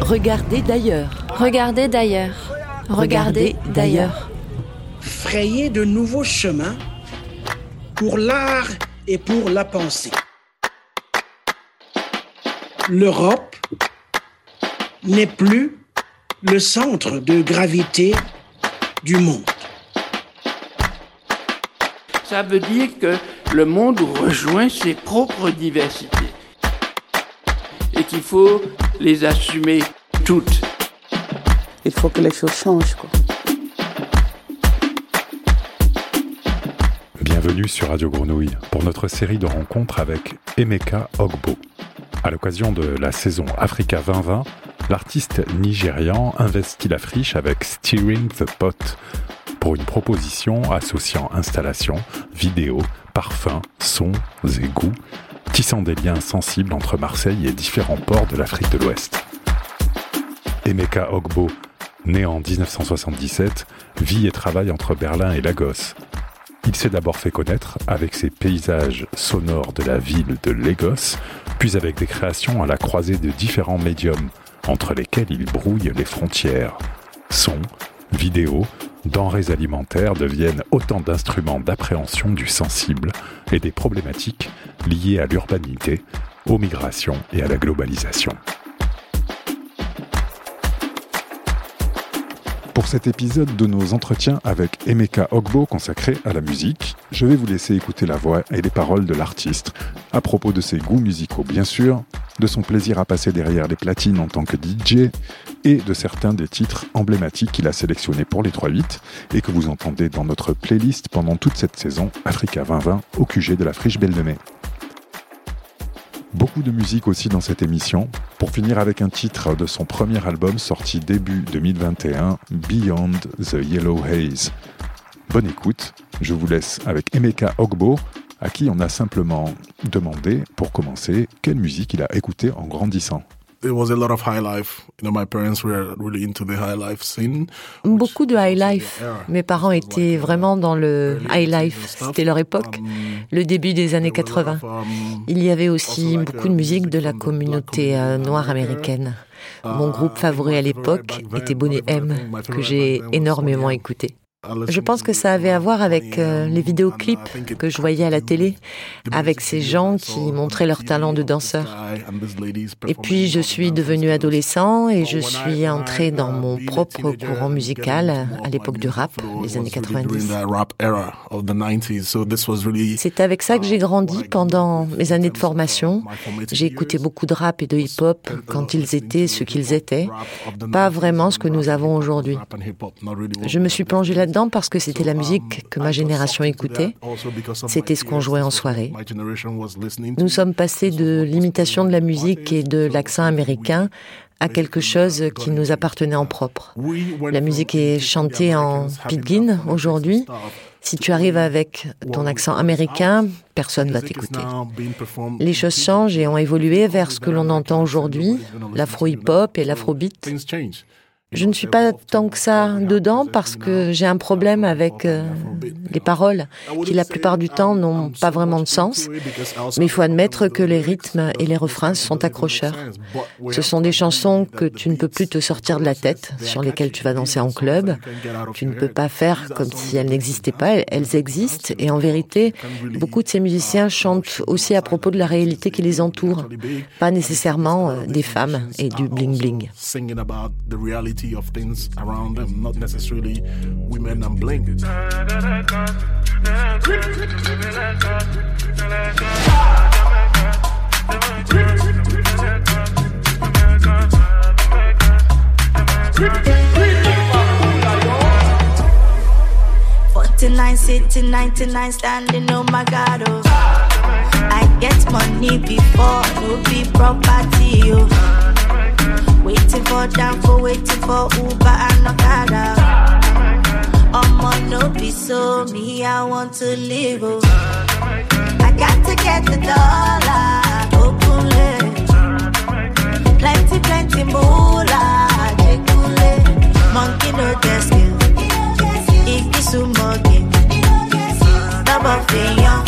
Regardez d'ailleurs. Regardez d'ailleurs. Regardez d'ailleurs. Frayer de nouveaux chemins pour l'art et pour la pensée. L'Europe n'est plus le centre de gravité du monde. Ça veut dire que le monde rejoint ses propres diversités et qu'il faut les assumer toutes. Il faut que les choses changent. Quoi. Bienvenue sur Radio Grenouille pour notre série de rencontres avec Emeka Ogbo. À l'occasion de la saison Africa 2020, l'artiste nigérian investit la friche avec Steering the Pot pour une proposition associant installation, vidéo, parfums, sons et goûts, tissant des liens sensibles entre Marseille et différents ports de l'Afrique de l'Ouest. Emeka Ogbo, né en 1977, vit et travaille entre Berlin et Lagos. Il s'est d'abord fait connaître avec ses paysages sonores de la ville de Lagos, puis avec des créations à la croisée de différents médiums, entre lesquels il brouille les frontières. Sons, vidéos, denrées alimentaires deviennent autant d'instruments d'appréhension du sensible et des problématiques liées à l'urbanité, aux migrations et à la globalisation. Pour cet épisode de nos entretiens avec Emeka Ogbo consacré à la musique, je vais vous laisser écouter la voix et les paroles de l'artiste à propos de ses goûts musicaux bien sûr, de son plaisir à passer derrière les platines en tant que DJ et de certains des titres emblématiques qu'il a sélectionnés pour les 3-8 et que vous entendez dans notre playlist pendant toute cette saison Africa 2020 au QG de la Friche Belle de Mai. Beaucoup de musique aussi dans cette émission, pour finir avec un titre de son premier album sorti début 2021, Beyond the Yellow Haze. Bonne écoute, je vous laisse avec Emeka Ogbo, à qui on a simplement demandé, pour commencer, quelle musique il a écouté en grandissant. Beaucoup de high life. Mes parents étaient vraiment dans le high life. C'était leur époque, Um, le début des années 80. Il y avait aussi beaucoup de musique de la communauté euh, noire américaine. Mon groupe favori à l'époque était Bonnet M, que j'ai énormément écouté. Je pense que ça avait à voir avec euh, les vidéoclips que je voyais à la télé, avec ces gens qui montraient leur talent de danseur. Et puis je suis devenu adolescent et je suis entré dans mon propre courant musical à l'époque du rap, les années 90. C'est avec ça que j'ai grandi pendant mes années de formation. J'ai écouté beaucoup de rap et de hip-hop quand ils étaient ce qu'ils étaient, pas vraiment ce que nous avons aujourd'hui. Je me suis plongé là-dedans parce que c'était la musique que ma génération écoutait. C'était ce qu'on jouait en soirée. Nous sommes passés de l'imitation de la musique et de l'accent américain à quelque chose qui nous appartenait en propre. La musique est chantée en pidgin aujourd'hui. Si tu arrives avec ton accent américain, personne ne va t'écouter. Les choses changent et ont évolué vers ce que l'on entend aujourd'hui, l'afro-hip-hop et l'afrobeat. Je ne suis pas tant que ça dedans parce que j'ai un problème avec euh, les paroles qui la plupart du temps n'ont pas vraiment de sens. Mais il faut admettre que les rythmes et les refrains sont accrocheurs. Ce sont des chansons que tu ne peux plus te sortir de la tête, sur lesquelles tu vas danser en club. Tu ne peux pas faire comme si elles n'existaient pas. Elles existent et en vérité, beaucoup de ces musiciens chantent aussi à propos de la réalité qui les entoure, pas nécessairement euh, des femmes et du bling bling. Of things around them, not necessarily women and bling. Forty-nine, sitting, ninety-nine, standing. Oh my God, oh. I get money before no be property, oh. Waiting for for waiting for Uber and Okada. I'ma no be so me, I want to live. Oh. I got to get the dollar, open Plenty, plenty moolah, jekule. Monkey no skill, ikisu. Stop off the young,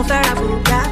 mon fer à boucard.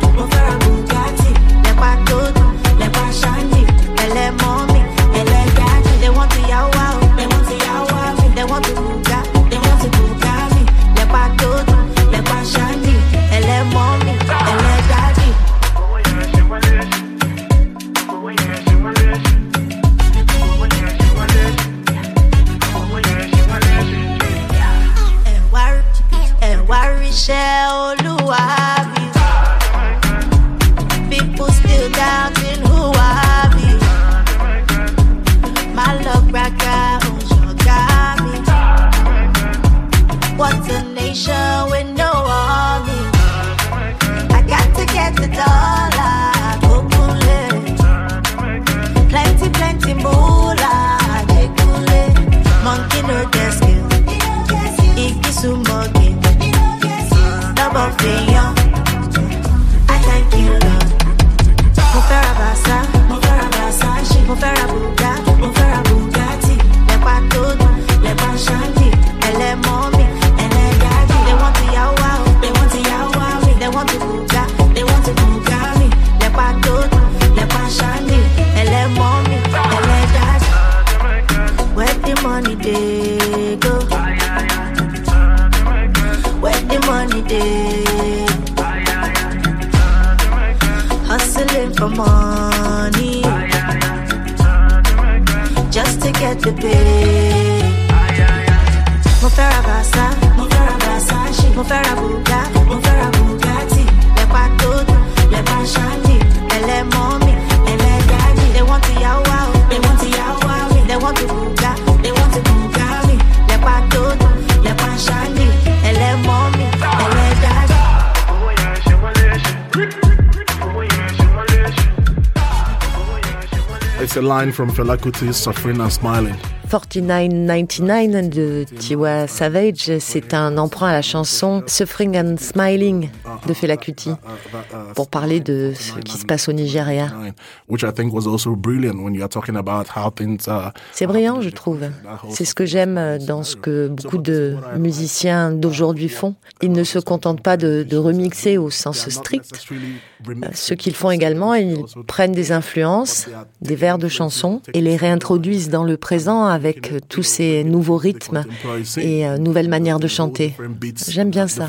hustling for money just to get the pay. Basa, basa, buga, bugatti, le pato, le pashani. Line from Suffering and Smiling. 4999 de Tiwa Savage, c'est un emprunt à la chanson Suffering and Smiling de Fela Kuti pour parler de ce qui se passe au Nigeria. Which I think was also brilliant when you are talking about how things are. C'est brillant, je trouve. C'est ce que j'aime dans ce que beaucoup de musiciens d'aujourd'hui font. Ils ne se contentent pas de, de remixer au sens strict. Ce qu'ils font également, ils prennent des influences, des vers de chansons et les réintroduisent dans le présent avec tous ces nouveaux rythmes et euh, nouvelles manières de chanter. J'aime bien ça.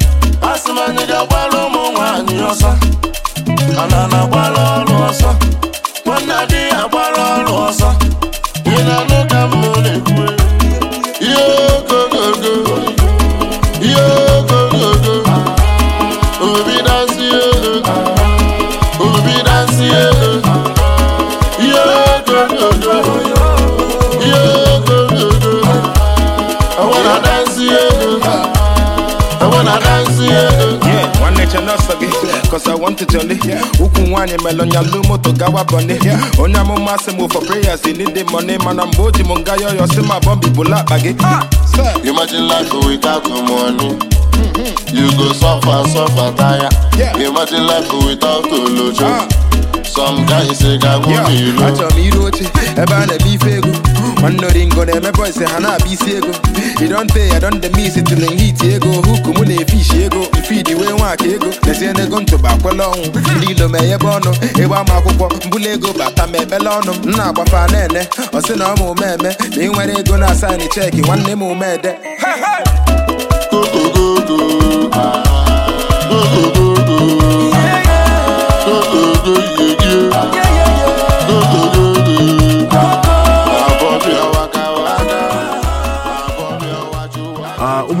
asịmanide gbara ụmụ nwanyị ọsọ anana gbara ọrụ ọsọ nwanne di ya gbara ọrụ ọsọ ị na-anụ ka m na-ekwu ihe ogogogo ihe nwanne che n'ọsọ gị Cause I want to jolly Ukwu nwaanyị melụ nyalụ moto gawa bọni Onye amụma sị m for prayers. You need the money Mana mgbe o ji m nga yọyọ sị ma bọmbi bụla akpa gị Imagine life without no money. You go suffer, suffer, tire. Imagine life without olojo. Some guys say, "God, Yeah, want me low." achọrọ m iru oche ebe a na-eme ife ego nwanne oringo na-eme boys ha na-abịa isi ego idonte ya don dem isi tụrụ nhiti ego huku mụ na-efishi ego mfidi wee nwaka ego lezie n'ego ntụba akwela ọnwụ ndị ilo ma enyebe ọnụ ịgba m akwụkwọ mbụla ego bata ma ekpele ọnụ m na-agbafa na-ene ọ sị na ọma omeme na ị nwere ego na asaịnị cheki nwanne m omede Go, go,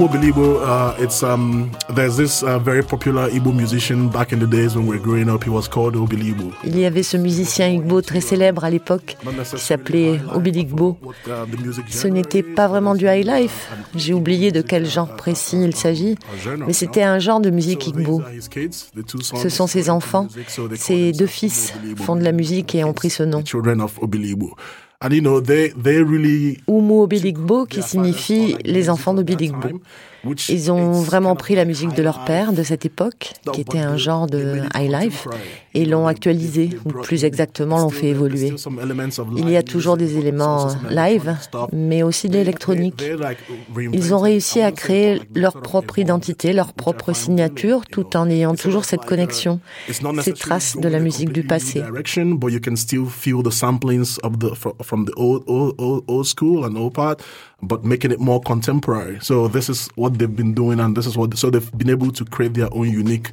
Uh, Umo Bilibo, uh, it's um, there's this uh, very popular Igbo musician back in the days when we were growing up. He was called Obilibo. Il y avait ce musicien Igbo très célèbre à l'époque qui s'appelait Obiligbo. Ce n'était pas vraiment du high life. J'ai oublié de quel genre précis il s'agit, mais c'était un genre de musique Igbo. Ce sont ses enfants. Ses deux fils font de la musique et ont pris ce nom. And you know, they, they really Umu Obiligbo, qui signifie les enfants d'Obiligbo. Ils ont vraiment pris la musique de leur père de cette époque, qui était un genre de high life, et l'ont actualisé, ou plus exactement l'ont fait évoluer. Il y a toujours des éléments live, mais aussi de l'électronique. Ils ont réussi à créer leur propre identité, leur propre signature, tout en ayant toujours cette connexion, ces traces de la musique du passé. but you can still feel the samplings of the fro- from the old old old, old school and old part, but making it more contemporary. So this is what they've been doing, and this is what so they've been able to create their own unique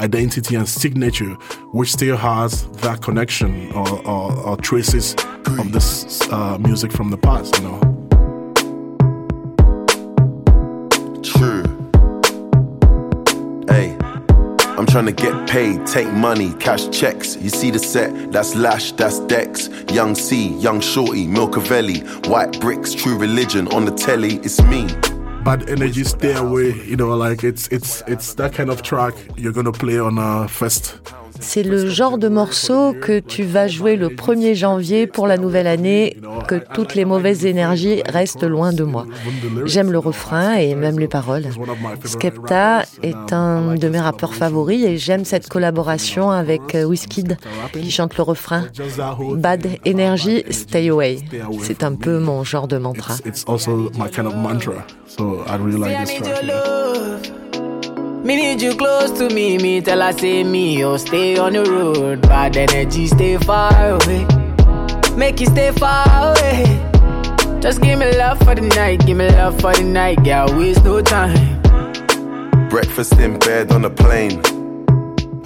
identity and signature, which still has that connection or, or, or traces of this uh, music from the past. You know. True. Hey, I'm trying to get paid, take money, cash checks. You see the set, that's Lash, that's Dex. Young C, Young Shorty, Milcavelli, White Bricks, True Religion on the telly, it's me. Bad energy, stay away. You know, like it's it's it's that kind of track you're gonna play on a fest C'est le genre de morceau que tu vas jouer le 1er janvier pour la nouvelle année, que toutes les mauvaises énergies restent loin de moi. J'aime le refrain et même les paroles. Skepta est un de mes rappeurs favoris et j'aime cette collaboration avec euh, Wizkid qui chante le refrain Bad Energy, Stay Away. C'est un peu mon genre de mantra. Me need you close to me, me tell I say me, oh stay on the road. Bad energy, stay far away. Make you stay far away. Just give me love for the night, give me love for the night, girl, waste no time. Breakfast in bed on a plane.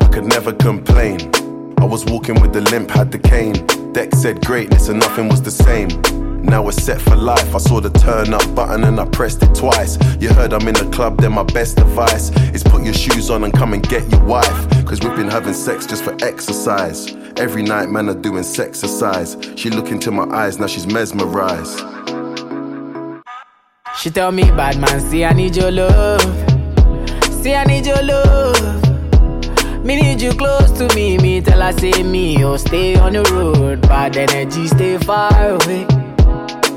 I could never complain. I was walking with the limp, had the cane. Deck said greatness and nothing was the same. Now we're set for life. I saw the turn up button and I pressed it twice. You heard I'm in the club, then my best advice is put your shoes on and come and get your wife. Cause we've been having sex just for exercise. Every night, man, are doing sex exercise. She look into my eyes, now she's mesmerized. She tell me, bad man, see I need your love. See I need your love. Me need you close to me, me tell I say me, oh stay on the road. Bad energy, stay far away.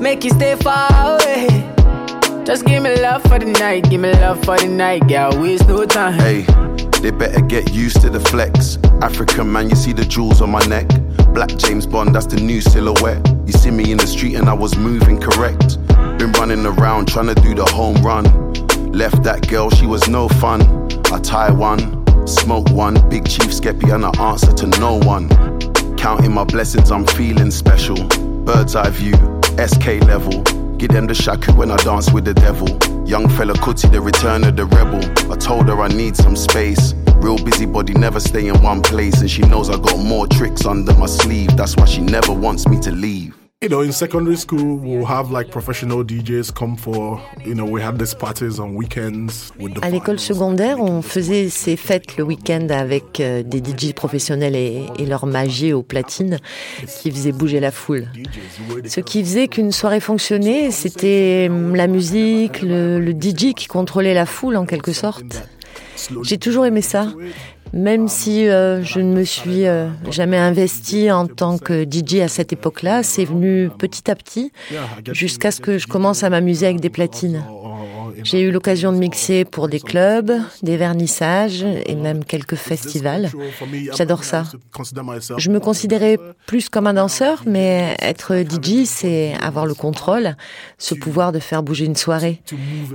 Make you stay far away. Just give me love for the night, give me love for the night, girl, waste no time. Hey, they better get used to the flex. African man, you see the jewels on my neck. Black James Bond, that's the new silhouette. You see me in the street and I was moving correct. Been running around trying to do the home run. Left that girl, she was no fun. I tie one, smoke one, big chief skeppy and I answer to no one. Counting my blessings, I'm feeling special. Bird's eye view, SK level. Give them the shaku when I dance with the devil. Young fella Kuti, the return of the rebel. I told her I need some space. Real busybody, never stay in one place. And she knows I got more tricks under my sleeve. That's why she never wants me to leave. You know, in secondary school, we'll have like professional DJs come for, you know, we had these parties on weekends with the À l'école secondaire, on faisait ces fêtes le week-end avec euh, des DJ professionnels et, et leurs magies aux platines qui faisaient bouger la foule. Ce qui faisait qu'une soirée fonctionnait, c'était hum, la musique, le, le DJ qui contrôlait la foule en quelque sorte. J'ai toujours aimé ça. Même si euh, je ne me suis euh, jamais investi en tant que DJ à cette époque-là, c'est venu petit à petit jusqu'à ce que je commence à m'amuser avec des platines. J'ai eu l'occasion de mixer pour des clubs, des vernissages et même quelques festivals. J'adore ça. Je me considérais plus comme un danseur, mais être DJ, c'est avoir le contrôle, ce pouvoir de faire bouger une soirée.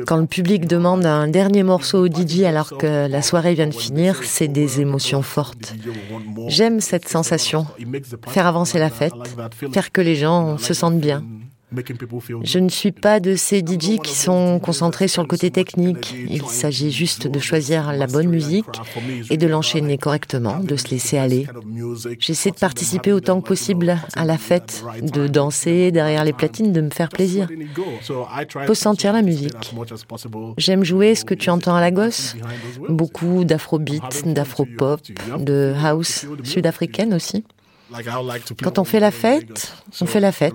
Quand le public demande un dernier morceau au DJ alors que la soirée vient de finir, c'est des émotions fortes. J'aime cette sensation. Faire avancer la fête, faire que les gens se sentent bien. Je ne suis pas de ces DJ qui sont concentrés sur le côté technique. Il s'agit juste de choisir la bonne musique et de l'enchaîner correctement, de se laisser aller. J'essaie de participer autant que possible à la fête, de danser derrière les platines, de me faire plaisir. Faut sentir la musique. J'aime jouer ce que tu entends à la gosse. Beaucoup d'afrobeat, d'afropop, de house sud-africaine aussi. Quand on fait la fête, on fait la fête.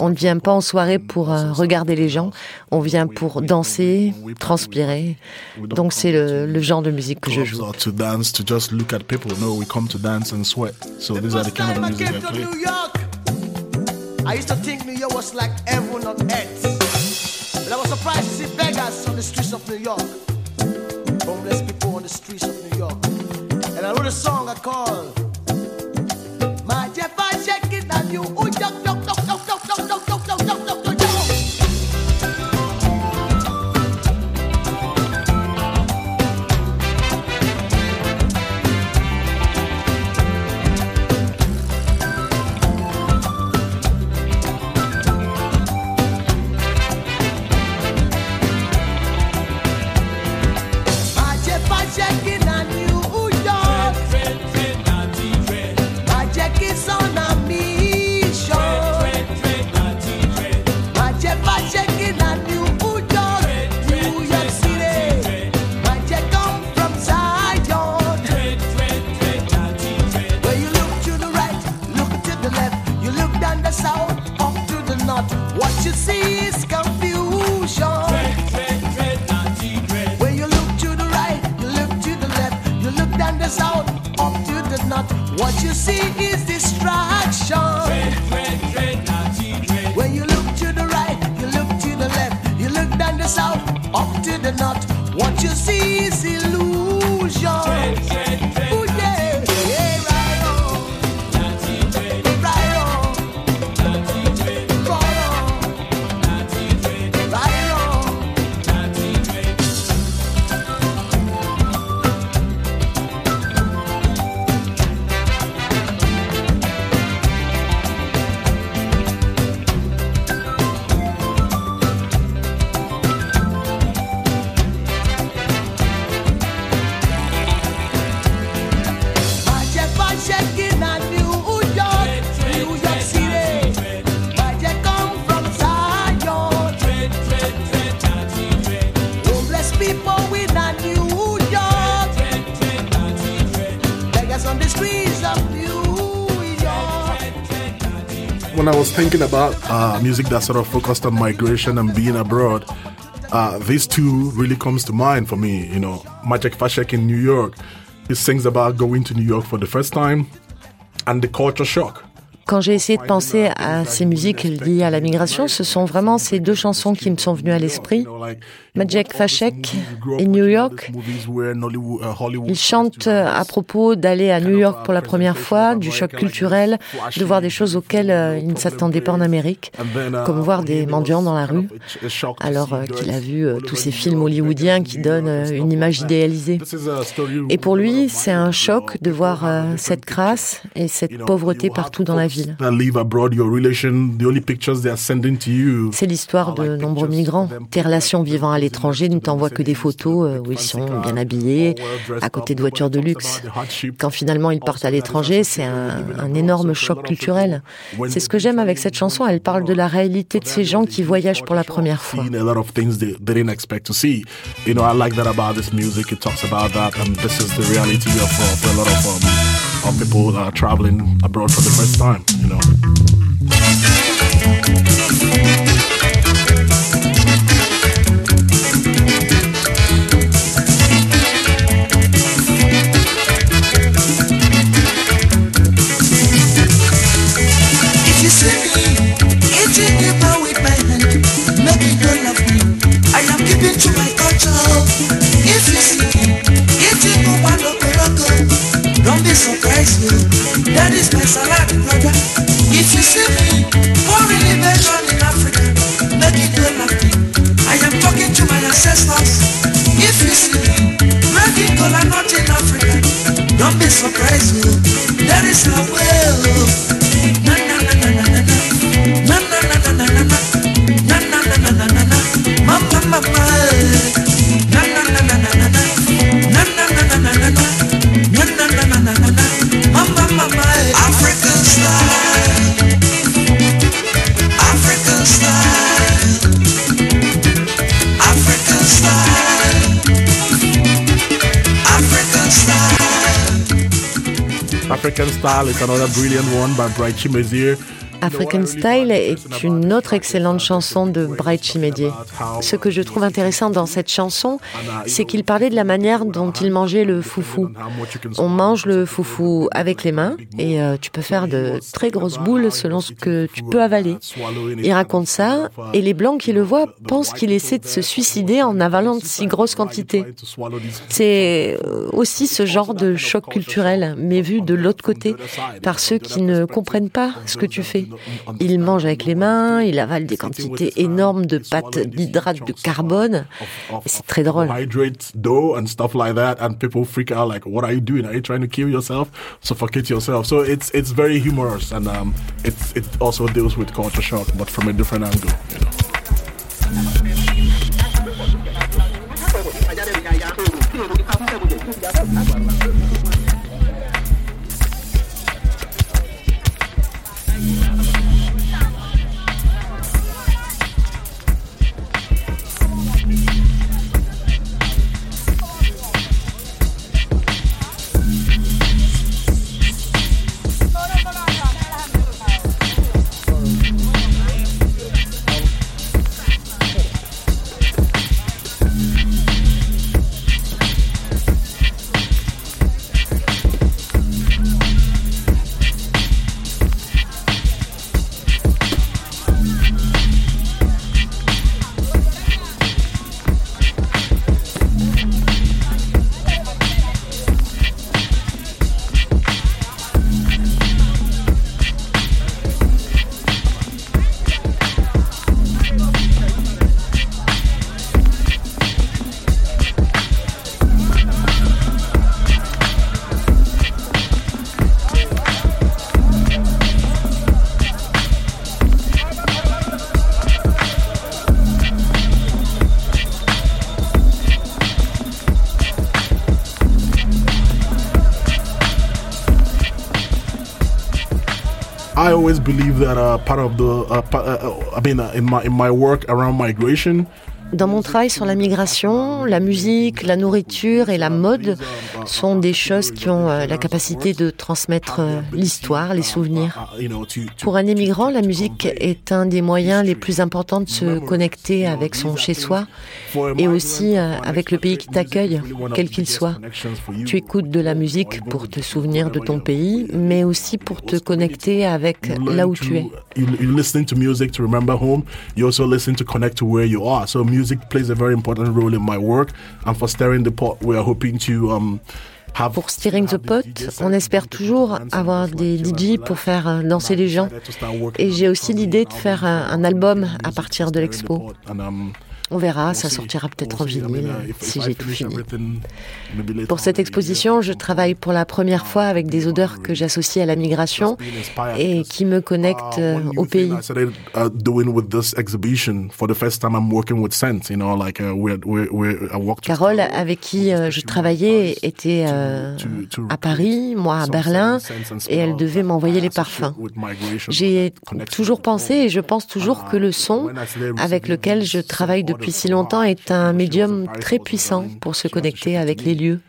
On ne vient pas en soirée pour euh, regarder les gens, on vient pour danser, transpirer. Donc c'est le, le genre de musique que je joue. to dance, to just look at people. No, we come to dance and sweat. So these are the kind of music I play. I used to think New York was like heaven on earth. But I was surprised to see beggars on the streets of New York. Homeless people on the streets of New York. And I wrote a song I called you I was thinking about uh, music that sort of focused on migration and being abroad, uh, these two really comes to mind for me. You know, Maciek Fashek in New York, he sings about going to New York for the first time and the culture shock. Quand j'ai essayé de penser à ces musiques liées à la migration, ce sont vraiment ces deux chansons qui me sont venues à l'esprit. Majek Fashek et New York. Il chante à propos d'aller à New York pour la première fois, du choc culturel, de voir des choses auxquelles euh, il ne s'attendait pas en Amérique, comme voir des mendiants dans la rue, alors euh, qu'il a vu euh, tous ces films hollywoodiens qui donnent euh, une image idéalisée. Et pour lui, c'est un choc de voir euh, cette crasse et cette pauvreté partout dans la ville. That live abroad, your relation, the only pictures they are sending to you. C'est l'histoire de nombreux migrants. Tes relations vivant à l'étranger ne t'envoient que des photos euh, où ils sont bien habillés, à côté de voitures de luxe. Quand finalement ils partent à l'étranger, c'est un, un énorme choc culturel. C'est ce que j'aime avec cette chanson. Elle parle de la réalité de ces gens qui voyagent pour la première fois. Seen a lot of things they, they didn't expect to see. You know, I like that about this music. It talks about that, and this is the reality of, uh, for a lot of um, of people uh, traveling abroad for the first time. You know. African Style another brilliant one by Bright Chimezir. African Style est une autre excellente chanson de Bright Chimedier. Ce que je trouve intéressant dans cette chanson, c'est qu'il parlait de la manière dont il mangeait le foufou. On mange le foufou avec les mains et euh, tu peux faire de très grosses boules selon ce que tu peux avaler. Il raconte ça et les blancs qui le voient pensent qu'il essaie de se suicider en avalant de si grosses quantités. C'est euh, aussi ce genre de choc culturel, mais vu de l'autre côté, par ceux qui ne comprennent pas ce que tu fais. Il mange avec les mains, il avale des quantités énormes de pâtes d'hydrate de carbone. Et c'est très drôle. And it also deals with culture shock, but from a different angle. You know. Believe that uh, part of the, uh, pa- uh, I mean, uh, in my in my work around migration, Dans mon travail sur la migration, la musique, la nourriture et la mode sont des choses qui ont euh, la capacité de transmettre euh, l'histoire, les souvenirs. Pour un immigrant, la musique est un des moyens les plus importants de se connecter avec son chez-soi et aussi euh, avec le pays qui t'accueille, quel qu'il soit. Tu écoutes de la musique pour te souvenir de ton pays, mais aussi pour te connecter avec là où tu es. you, listening to music to remember home. You also listen to connect to where you are. So music plays a very important role in my work. And for stirring the pot, we are hoping to um. Pour Steering the Pot, on espère toujours avoir des DJ pour faire euh, danser les gens. Et j'ai aussi l'idée de faire un, un album à partir de l'expo. On verra, ça sortira peut-être en vinyle si j'ai tout fini. Pour cette exposition, je travaille pour la première fois avec des odeurs que j'associe à la migration et qui me connectent euh, au pays. Uh, uh. Carole, avec qui euh, je travaillais, était euh, à Paris, moi à Berlin, et elle devait m'envoyer les parfums. J'ai toujours pensé et je pense toujours que le son avec lequel je travaille depuis si longtemps est un médium très puissant pour se connecter avec les lieux.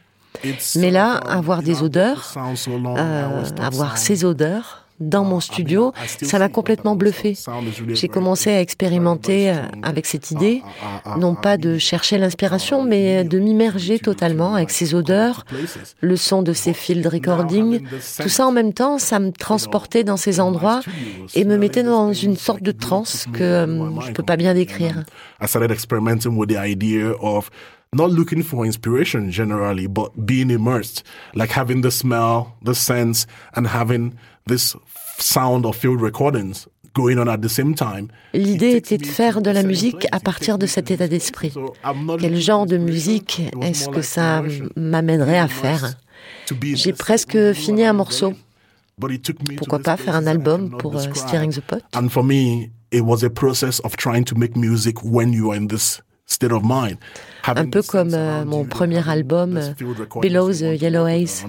Mais là, avoir des odeurs, euh, avoir ces odeurs dans mon studio, ça m'a complètement bluffé. J'ai commencé à expérimenter euh, avec cette idée, non pas de chercher l'inspiration, mais de m'immerger totalement avec ces odeurs, le son de ces field recording, tout ça en même temps, ça me transportait dans ces endroits et me mettait dans une sorte de transe que euh, je peux pas bien décrire. I started experimenting with the idea of not looking for inspiration generally, but being immersed, like having the smell, the sense, and having this sound of field recordings going on at the same time. L'idée était de faire de la musique à partir de cet état d'esprit. Quel genre de musique est-ce que ça m'amènerait à faire J'ai presque fini un morceau. Pourquoi pas faire un album pour uh, Steering the Pot? And for me, it was a process of trying to make music when you are in this state of mind. Un peu comme euh, mon premier album, euh, Below the Yellow Haze.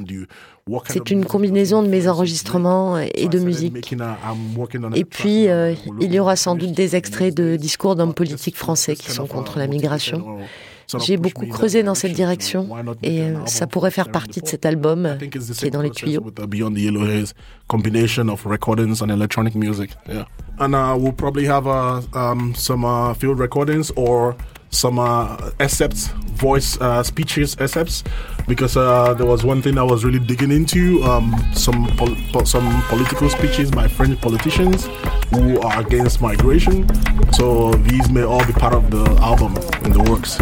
C'est une combinaison de mes enregistrements et de musique. Et puis, euh, il y aura sans doute des extraits de discours d'hommes politiques français qui sont contre la migration. J'ai beaucoup creusé dans cette direction et euh, ça pourrait faire partie de cet album qui est dans les tuyaux. And uh, we'll probably have uh, um, some uh, field recordings or some uh, excerpts, voice uh, speeches excerpts, because uh, there was one thing I was really digging into, um, some pol- po- some political speeches by French politicians who are against migration. So these may all be part of the album in the works.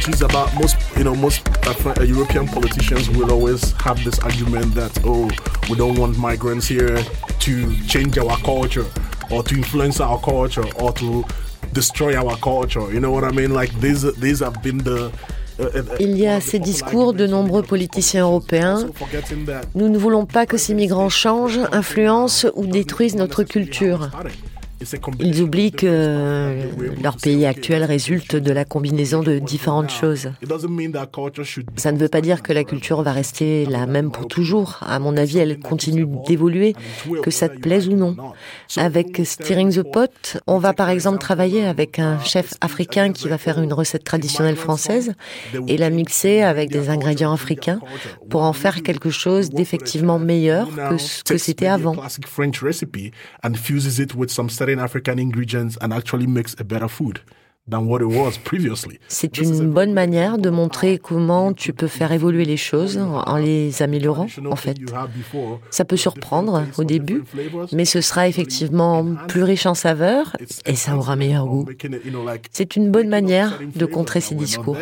Are speeches about most, you know, most uh, European politicians will always have this argument that, oh, we don't want migrants here to change our culture or to influence our culture or to destroy our culture. You know what I mean? Like these, these have been the Il y a ces discours de nombreux politiciens européens. Nous ne voulons pas que ces migrants changent, influencent ou détruisent notre culture. Ils oublient que leur pays actuel résulte de la combinaison de différentes choses. Ça ne veut pas dire que la culture va rester la même pour toujours. À mon avis, elle continue d'évoluer, que ça te plaise ou non. Avec Steering the Pot, on va par exemple travailler avec un chef africain qui va faire une recette traditionnelle française et la mixer avec des ingrédients africains pour en faire quelque chose d'effectivement meilleur que ce que c'était avant. African ingredients and actually makes a better food. C'est une bonne manière de montrer comment tu peux faire évoluer les choses en les améliorant, en fait. Ça peut surprendre au début, mais ce sera effectivement plus riche en saveurs et ça aura meilleur goût. C'est une bonne manière de contrer ces discours.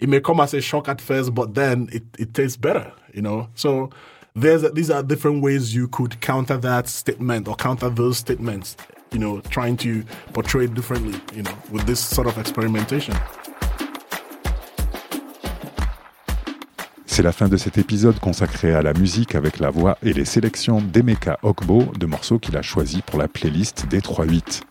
It may come as a shock at first, but then it, it tastes better, you know. So there's these are different ways you could counter that statement or counter those statements you know trying to portray it differently you know with this sort of experimentation C'est la fin de cet épisode consacré à la musique avec la voix et les sélections d'Emeka Okbo de morceaux qu'il a choisis pour la playlist des 3-8.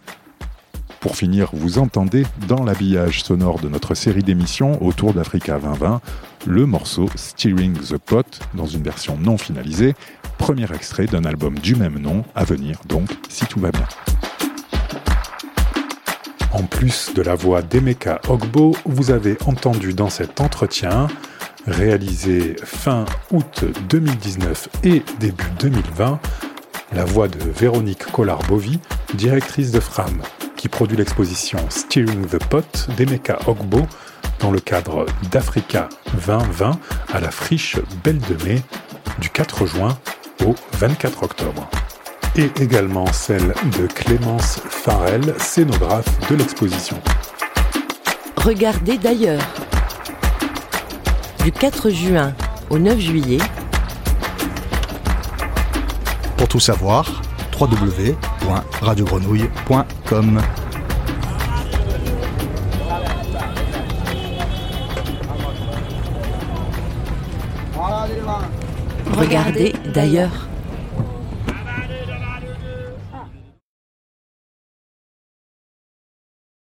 Pour finir, vous entendez dans l'habillage sonore de notre série d'émissions autour d'Africa 2020 le morceau Steering the Pot dans une version non finalisée, premier extrait d'un album du même nom à venir donc si tout va bien. En plus de la voix d'Emeka Ogbo, vous avez entendu dans cet entretien réalisé fin août 2019 et début 2020 la voix de Véronique Collard-Bovy, directrice de FRAM, qui produit l'exposition Steering the Pot d'Emeka Ogbo dans le cadre d'Africa 2020 à la friche Belle de Mai du 4 juin au 24 octobre. Et également celle de Clémence Farel, scénographe de l'exposition. Regardez d'ailleurs. Du 4 juin au 9 juillet. Pour tout savoir, www.radiogrenouille.com. Regardez d'ailleurs.